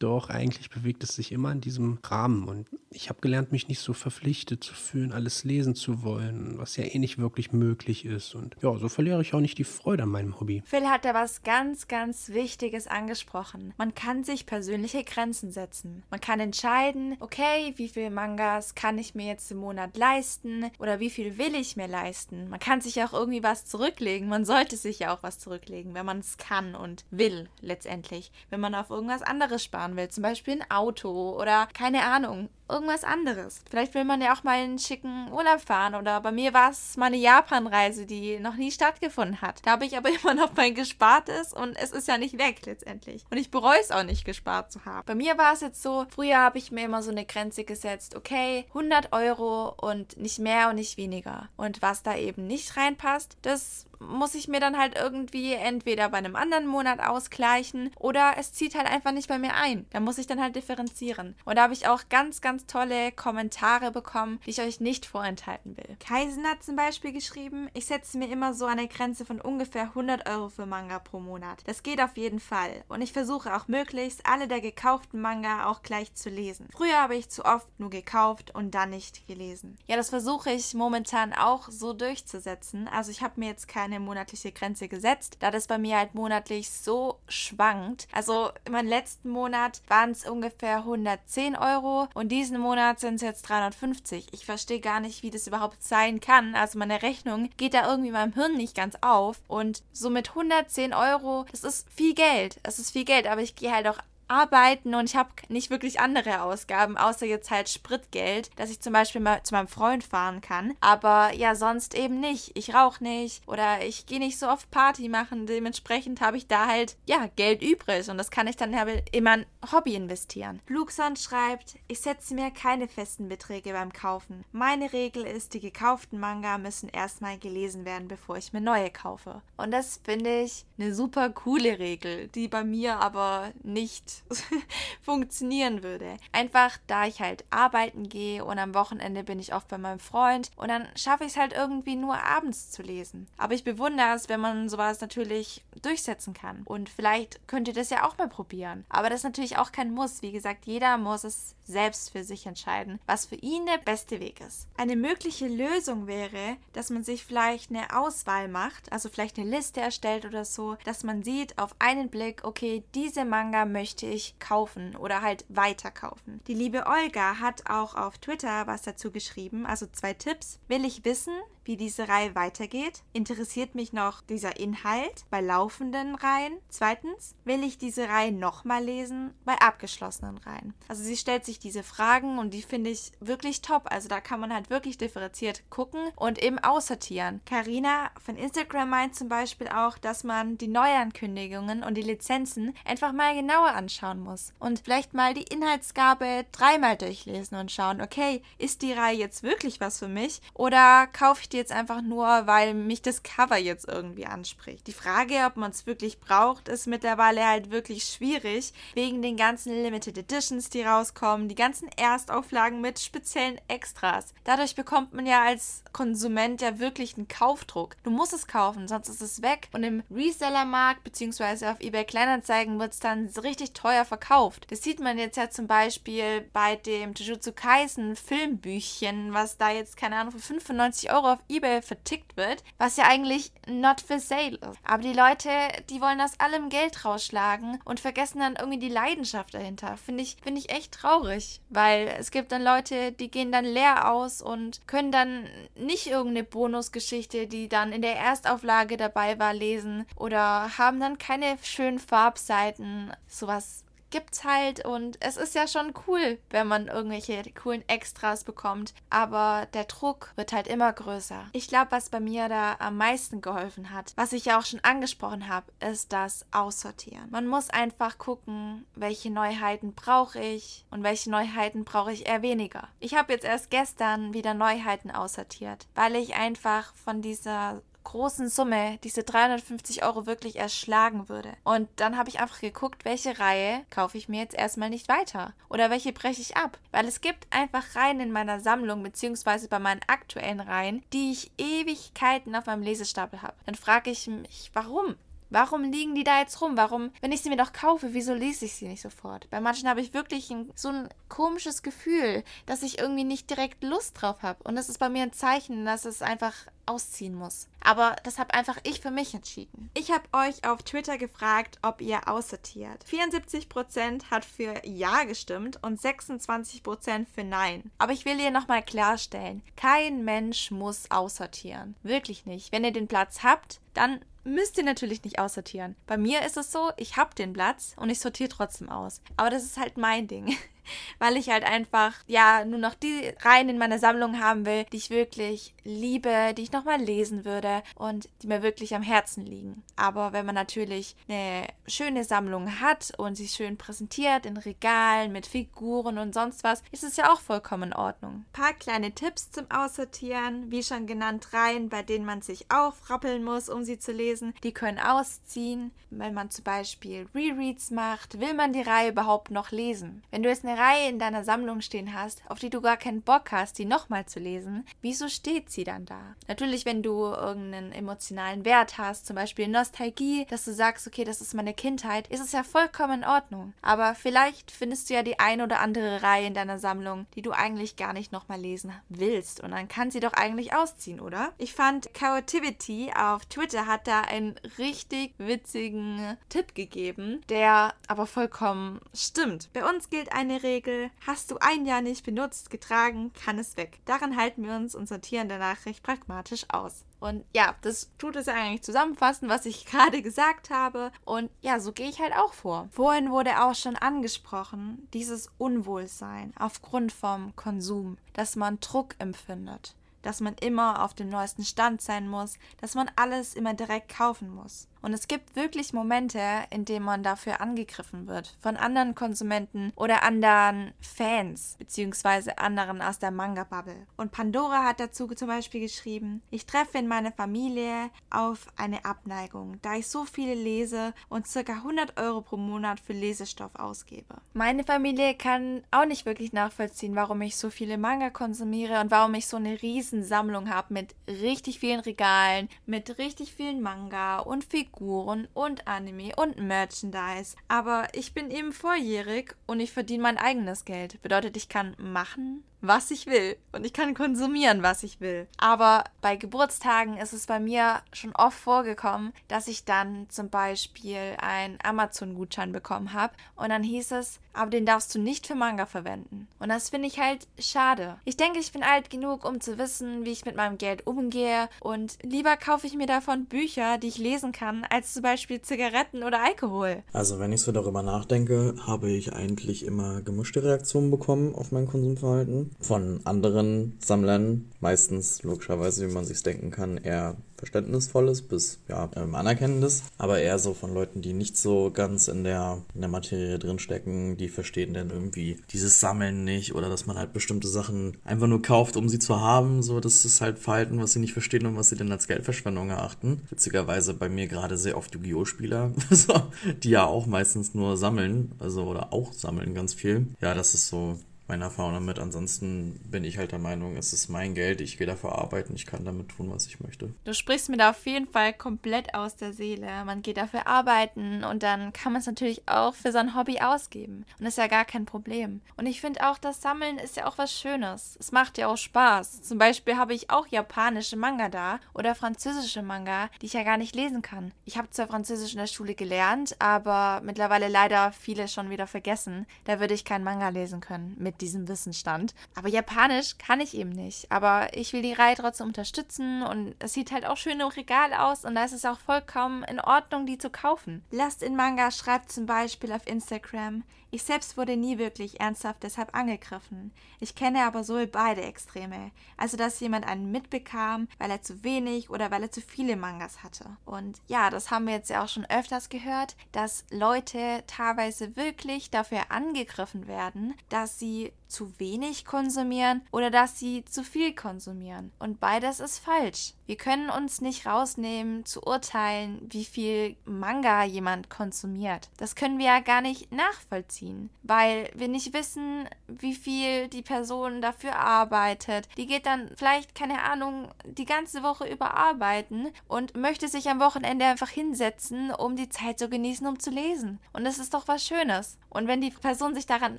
Doch eigentlich bewegt es sich immer in diesem Rahmen. Und ich habe gelernt, mich nicht so verpflichtet zu fühlen, alles lesen zu wollen, was ja eh nicht wirklich möglich ist. Und ja, so verliere ich auch nicht die Freude an meinem Hobby. Phil hat da was ganz, ganz Wichtiges angesprochen. Man kann sich persönliche Grenzen setzen. Man kann entscheiden, okay, wie viel Mangas kann ich mir jetzt im Monat leisten oder wie viel will ich mir leisten. Man kann sich auch irgendwie was zurücklegen. Man sollte sich ja auch was zurücklegen, wenn man es kann und will letztendlich. Wenn man auf irgendwas anderes sparen will, zum Beispiel ein Auto oder keine Ahnung, irgendwas anderes. Vielleicht will man ja auch mal einen schicken Urlaub fahren oder bei mir war es meine Japan-Reise, die noch nie stattgefunden hat. Da habe ich aber immer noch mein Gespartes und es ist ja nicht weg letztendlich. Und ich bereue es auch nicht, gespart zu haben. Bei mir war es jetzt so, früher habe ich mir immer so eine Grenze gesetzt, okay, 100 Euro und nicht mehr und nicht weniger. Und was da eben nicht reinpasst, das muss ich mir dann halt irgendwie entweder bei einem anderen Monat ausgleichen oder es zieht halt einfach nicht bei mir ein. Da muss ich dann halt differenzieren. Und da habe ich auch ganz, ganz tolle Kommentare bekommen, die ich euch nicht vorenthalten will. Kaisen hat zum Beispiel geschrieben, ich setze mir immer so eine Grenze von ungefähr 100 Euro für Manga pro Monat. Das geht auf jeden Fall. Und ich versuche auch möglichst alle der gekauften Manga auch gleich zu lesen. Früher habe ich zu oft nur gekauft und dann nicht gelesen. Ja, das versuche ich momentan auch so durchzusetzen. Also ich habe mir jetzt keine eine monatliche Grenze gesetzt, da das bei mir halt monatlich so schwankt. Also meinem letzten Monat waren es ungefähr 110 Euro und diesen Monat sind es jetzt 350. Ich verstehe gar nicht, wie das überhaupt sein kann. Also meine Rechnung geht da irgendwie in meinem Hirn nicht ganz auf und so mit 110 Euro, das ist viel Geld. Es ist viel Geld, aber ich gehe halt auch arbeiten und ich habe nicht wirklich andere Ausgaben, außer jetzt halt Spritgeld, dass ich zum Beispiel mal zu meinem Freund fahren kann. Aber ja, sonst eben nicht. Ich rauche nicht oder ich gehe nicht so oft Party machen. Dementsprechend habe ich da halt, ja, Geld übrig und das kann ich dann in mein Hobby investieren. Luxon schreibt, ich setze mir keine festen Beträge beim Kaufen. Meine Regel ist, die gekauften Manga müssen erstmal gelesen werden, bevor ich mir neue kaufe. Und das finde ich eine super coole Regel, die bei mir aber nicht funktionieren würde. Einfach da ich halt arbeiten gehe und am Wochenende bin ich oft bei meinem Freund und dann schaffe ich es halt irgendwie nur abends zu lesen. Aber ich bewundere es, wenn man sowas natürlich durchsetzen kann. Und vielleicht könnt ihr das ja auch mal probieren. Aber das ist natürlich auch kein Muss. Wie gesagt, jeder muss es selbst für sich entscheiden, was für ihn der beste Weg ist. Eine mögliche Lösung wäre, dass man sich vielleicht eine Auswahl macht, also vielleicht eine Liste erstellt oder so, dass man sieht auf einen Blick, okay, diese Manga möchte möchte ich kaufen oder halt weiterkaufen. Die liebe Olga hat auch auf Twitter was dazu geschrieben, also zwei Tipps. Will ich wissen, wie diese Reihe weitergeht? Interessiert mich noch dieser Inhalt bei laufenden Reihen? Zweitens, will ich diese Reihe nochmal lesen bei abgeschlossenen Reihen? Also sie stellt sich diese Fragen und die finde ich wirklich top. Also da kann man halt wirklich differenziert gucken und eben aussortieren. Karina von Instagram meint zum Beispiel auch, dass man die Neuankündigungen und die Lizenzen einfach mal genauer anschauen muss und vielleicht mal die Inhaltsgabe dreimal durchlesen und schauen, okay, ist die Reihe jetzt wirklich was für mich oder kaufe ich die jetzt einfach nur, weil mich das Cover jetzt irgendwie anspricht. Die Frage, ob man es wirklich braucht, ist mittlerweile halt wirklich schwierig, wegen den ganzen Limited Editions, die rauskommen, die ganzen Erstauflagen mit speziellen Extras. Dadurch bekommt man ja als Konsument ja wirklich einen Kaufdruck. Du musst es kaufen, sonst ist es weg. Und im Resellermarkt bzw. auf eBay Kleinanzeigen wird es dann richtig teuer verkauft. Das sieht man jetzt ja zum Beispiel bei dem Jujutsu Kaisen Filmbüchchen, was da jetzt, keine Ahnung, für 95 Euro auf eBay vertickt wird, was ja eigentlich not for sale ist. Aber die Leute, die wollen aus allem Geld rausschlagen und vergessen dann irgendwie die Leidenschaft dahinter. Finde ich, finde ich echt traurig, weil es gibt dann Leute, die gehen dann leer aus und können dann nicht irgendeine Bonusgeschichte, die dann in der Erstauflage dabei war, lesen oder haben dann keine schönen Farbseiten. Sowas gibt's halt und es ist ja schon cool, wenn man irgendwelche coolen Extras bekommt, aber der Druck wird halt immer größer. Ich glaube, was bei mir da am meisten geholfen hat, was ich ja auch schon angesprochen habe, ist das Aussortieren. Man muss einfach gucken, welche Neuheiten brauche ich und welche Neuheiten brauche ich eher weniger. Ich habe jetzt erst gestern wieder Neuheiten aussortiert, weil ich einfach von dieser großen Summe diese 350 Euro wirklich erschlagen würde. Und dann habe ich einfach geguckt, welche Reihe kaufe ich mir jetzt erstmal nicht weiter oder welche breche ich ab. Weil es gibt einfach Reihen in meiner Sammlung beziehungsweise bei meinen aktuellen Reihen, die ich Ewigkeiten auf meinem Lesestapel habe. Dann frage ich mich, warum? Warum liegen die da jetzt rum? Warum, wenn ich sie mir doch kaufe, wieso lese ich sie nicht sofort? Bei manchen habe ich wirklich ein, so ein komisches Gefühl, dass ich irgendwie nicht direkt Lust drauf habe. Und das ist bei mir ein Zeichen, dass es einfach ausziehen muss. Aber das habe einfach ich für mich entschieden. Ich habe euch auf Twitter gefragt, ob ihr aussortiert. 74% hat für Ja gestimmt und 26% für Nein. Aber ich will hier nochmal klarstellen, kein Mensch muss aussortieren. Wirklich nicht. Wenn ihr den Platz habt, dann müsst ihr natürlich nicht aussortieren. Bei mir ist es so, ich habe den Platz und ich sortiere trotzdem aus. Aber das ist halt mein Ding. weil ich halt einfach, ja, nur noch die Reihen in meiner Sammlung haben will, die ich wirklich liebe, die ich nochmal lesen würde und die mir wirklich am Herzen liegen. Aber wenn man natürlich eine schöne Sammlung hat und sie schön präsentiert in Regalen mit Figuren und sonst was, ist es ja auch vollkommen in Ordnung. Ein paar kleine Tipps zum Aussortieren, wie schon genannt, Reihen, bei denen man sich aufrappeln muss, um sie zu lesen, die können ausziehen. Wenn man zum Beispiel Rereads macht, will man die Reihe überhaupt noch lesen. Wenn du jetzt eine Reihe in deiner Sammlung stehen hast, auf die du gar keinen Bock hast, die nochmal zu lesen, wieso steht sie dann da? Natürlich, wenn du irgendeinen emotionalen Wert hast, zum Beispiel Nostalgie, dass du sagst, okay, das ist meine Kindheit, ist es ja vollkommen in Ordnung. Aber vielleicht findest du ja die ein oder andere Reihe in deiner Sammlung, die du eigentlich gar nicht nochmal lesen willst. Und dann kann sie doch eigentlich ausziehen, oder? Ich fand Chaotivity auf Twitter hat da einen richtig witzigen Tipp gegeben, der aber vollkommen stimmt. Bei uns gilt eine Regel, hast du ein Jahr nicht benutzt, getragen, kann es weg. Daran halten wir uns und sortieren danach recht pragmatisch aus. Und ja, das tut es eigentlich zusammenfassen, was ich gerade gesagt habe. Und ja, so gehe ich halt auch vor. Vorhin wurde auch schon angesprochen, dieses Unwohlsein aufgrund vom Konsum, dass man Druck empfindet, dass man immer auf dem neuesten Stand sein muss, dass man alles immer direkt kaufen muss. Und es gibt wirklich Momente, in denen man dafür angegriffen wird. Von anderen Konsumenten oder anderen Fans, beziehungsweise anderen aus der Manga-Bubble. Und Pandora hat dazu zum Beispiel geschrieben, ich treffe in meiner Familie auf eine Abneigung, da ich so viele lese und circa 100 Euro pro Monat für Lesestoff ausgebe. Meine Familie kann auch nicht wirklich nachvollziehen, warum ich so viele Manga konsumiere und warum ich so eine riesen Sammlung habe mit richtig vielen Regalen, mit richtig vielen Manga und Figuren Figuren und Anime und Merchandise. Aber ich bin eben volljährig und ich verdiene mein eigenes Geld. Bedeutet, ich kann machen, was ich will und ich kann konsumieren, was ich will. Aber bei Geburtstagen ist es bei mir schon oft vorgekommen, dass ich dann zum Beispiel einen Amazon-Gutschein bekommen habe und dann hieß es, aber den darfst du nicht für Manga verwenden. Und das finde ich halt schade. Ich denke, ich bin alt genug, um zu wissen, wie ich mit meinem Geld umgehe und lieber kaufe ich mir davon Bücher, die ich lesen kann, als zum Beispiel Zigaretten oder Alkohol. Also wenn ich so darüber nachdenke, habe ich eigentlich immer gemischte Reaktionen bekommen auf mein Konsumverhalten. Von anderen Sammlern, meistens logischerweise, wie man sich denken kann, eher verständnisvolles bis ja ähm, anerkennendes, aber eher so von Leuten, die nicht so ganz in der, in der Materie drinstecken, die verstehen dann irgendwie dieses Sammeln nicht oder dass man halt bestimmte Sachen einfach nur kauft, um sie zu haben. So, das ist halt Verhalten, was sie nicht verstehen und was sie dann als Geldverschwendung erachten. Witzigerweise bei mir gerade sehr oft Yu-Gi-Oh! Spieler, die ja auch meistens nur sammeln, also oder auch sammeln ganz viel. Ja, das ist so meine Erfahrung damit. Ansonsten bin ich halt der Meinung, es ist mein Geld, ich gehe dafür arbeiten, ich kann damit tun, was ich möchte. Du sprichst mir da auf jeden Fall komplett aus der Seele. Man geht dafür arbeiten und dann kann man es natürlich auch für sein Hobby ausgeben. Und das ist ja gar kein Problem. Und ich finde auch, das Sammeln ist ja auch was Schönes. Es macht ja auch Spaß. Zum Beispiel habe ich auch japanische Manga da oder französische Manga, die ich ja gar nicht lesen kann. Ich habe zwar Französisch in der Schule gelernt, aber mittlerweile leider viele schon wieder vergessen. Da würde ich keinen Manga lesen können mit diesem Wissensstand. Aber Japanisch kann ich eben nicht. Aber ich will die Reihe trotzdem unterstützen und es sieht halt auch schön im Regal aus und da ist es auch vollkommen in Ordnung, die zu kaufen. Last in Manga schreibt zum Beispiel auf Instagram, ich selbst wurde nie wirklich ernsthaft deshalb angegriffen. Ich kenne aber so beide Extreme. Also, dass jemand einen mitbekam, weil er zu wenig oder weil er zu viele Mangas hatte. Und ja, das haben wir jetzt ja auch schon öfters gehört, dass Leute teilweise wirklich dafür angegriffen werden, dass sie he zu wenig konsumieren oder dass sie zu viel konsumieren. Und beides ist falsch. Wir können uns nicht rausnehmen zu urteilen, wie viel Manga jemand konsumiert. Das können wir ja gar nicht nachvollziehen, weil wir nicht wissen, wie viel die Person dafür arbeitet. Die geht dann vielleicht, keine Ahnung, die ganze Woche überarbeiten und möchte sich am Wochenende einfach hinsetzen, um die Zeit zu genießen, um zu lesen. Und das ist doch was Schönes. Und wenn die Person sich daran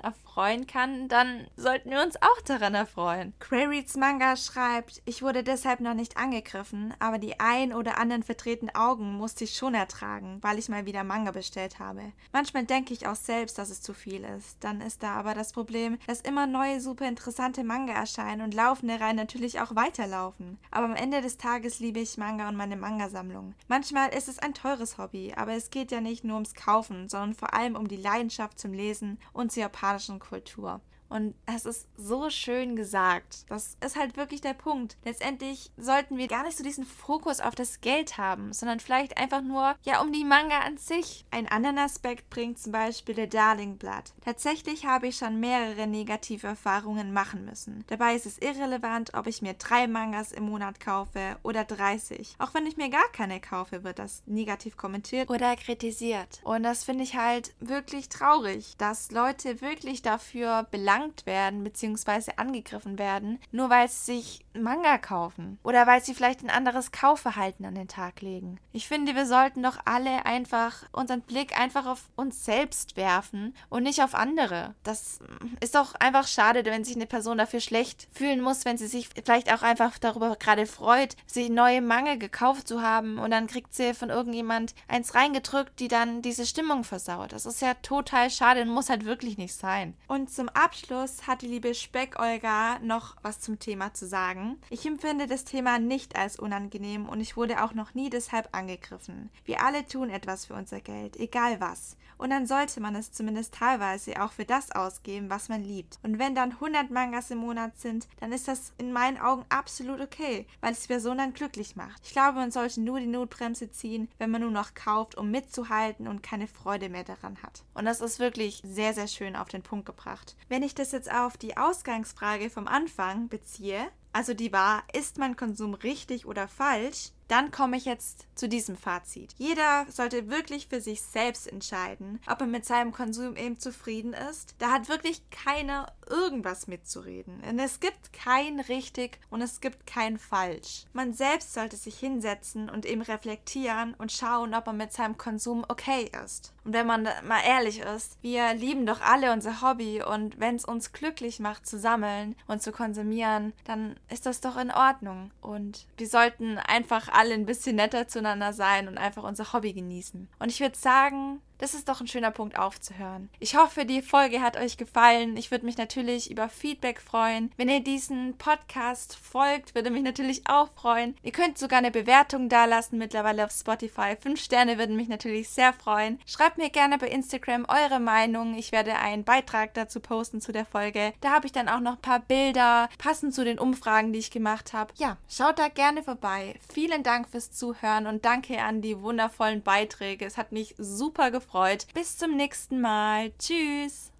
erfreuen kann, dann sollten wir uns auch daran erfreuen. Queries Manga schreibt, ich wurde deshalb noch nicht angegriffen, aber die ein oder anderen verdrehten Augen musste ich schon ertragen, weil ich mal wieder Manga bestellt habe. Manchmal denke ich auch selbst, dass es zu viel ist. Dann ist da aber das Problem, dass immer neue super interessante Manga erscheinen und laufende Reihen natürlich auch weiterlaufen. Aber am Ende des Tages liebe ich Manga und meine Manga-Sammlung. Manchmal ist es ein teures Hobby, aber es geht ja nicht nur ums Kaufen, sondern vor allem um die Leidenschaft zum Lesen und zur japanischen Kultur. Und es ist so schön gesagt. Das ist halt wirklich der Punkt. Letztendlich sollten wir gar nicht so diesen Fokus auf das Geld haben, sondern vielleicht einfach nur, ja, um die Manga an sich. Einen anderen Aspekt bringt zum Beispiel der Darling Blood. Tatsächlich habe ich schon mehrere negative Erfahrungen machen müssen. Dabei ist es irrelevant, ob ich mir drei Mangas im Monat kaufe oder 30. Auch wenn ich mir gar keine kaufe, wird das negativ kommentiert oder kritisiert. Und das finde ich halt wirklich traurig, dass Leute wirklich dafür belangen belangt werden bzw. angegriffen werden, nur weil sie sich Manga kaufen oder weil sie vielleicht ein anderes Kaufverhalten an den Tag legen. Ich finde, wir sollten doch alle einfach unseren Blick einfach auf uns selbst werfen und nicht auf andere. Das ist doch einfach schade, wenn sich eine Person dafür schlecht fühlen muss, wenn sie sich vielleicht auch einfach darüber gerade freut, sich neue Manga gekauft zu haben und dann kriegt sie von irgendjemand eins reingedrückt, die dann diese Stimmung versaut. Das ist ja total schade und muss halt wirklich nicht sein. Und zum Abschluss hat die liebe Speck-Olga noch was zum Thema zu sagen. Ich empfinde das Thema nicht als unangenehm und ich wurde auch noch nie deshalb angegriffen. Wir alle tun etwas für unser Geld, egal was. Und dann sollte man es zumindest teilweise auch für das ausgeben, was man liebt. Und wenn dann 100 Mangas im Monat sind, dann ist das in meinen Augen absolut okay, weil es die Person dann glücklich macht. Ich glaube, man sollte nur die Notbremse ziehen, wenn man nur noch kauft, um mitzuhalten und keine Freude mehr daran hat. Und das ist wirklich sehr, sehr schön auf den Punkt gebracht. Wenn ich das jetzt auf die Ausgangsfrage vom Anfang beziehe, also die war, ist mein Konsum richtig oder falsch, dann komme ich jetzt zu diesem Fazit. Jeder sollte wirklich für sich selbst entscheiden, ob er mit seinem Konsum eben zufrieden ist. Da hat wirklich keiner irgendwas mitzureden. Und es gibt kein richtig und es gibt kein falsch. Man selbst sollte sich hinsetzen und eben reflektieren und schauen, ob er mit seinem Konsum okay ist. Und wenn man mal ehrlich ist, wir lieben doch alle unser Hobby und wenn es uns glücklich macht zu sammeln und zu konsumieren, dann ist das doch in Ordnung. Und wir sollten einfach alle ein bisschen netter zueinander sein und einfach unser Hobby genießen. Und ich würde sagen, Das ist doch ein schöner Punkt aufzuhören. Ich hoffe, die Folge hat euch gefallen. Ich würde mich natürlich über Feedback freuen. Wenn ihr diesen Podcast folgt, würde mich natürlich auch freuen. Ihr könnt sogar eine Bewertung dalassen, mittlerweile auf Spotify. Fünf Sterne würden mich natürlich sehr freuen. Schreibt mir gerne bei Instagram eure Meinung. Ich werde einen Beitrag dazu posten zu der Folge. Da habe ich dann auch noch ein paar Bilder, passend zu den Umfragen, die ich gemacht habe. Ja, schaut da gerne vorbei. Vielen Dank fürs Zuhören und danke an die wundervollen Beiträge. Es hat mich super gefreut. Bis zum nächsten Mal. Tschüss.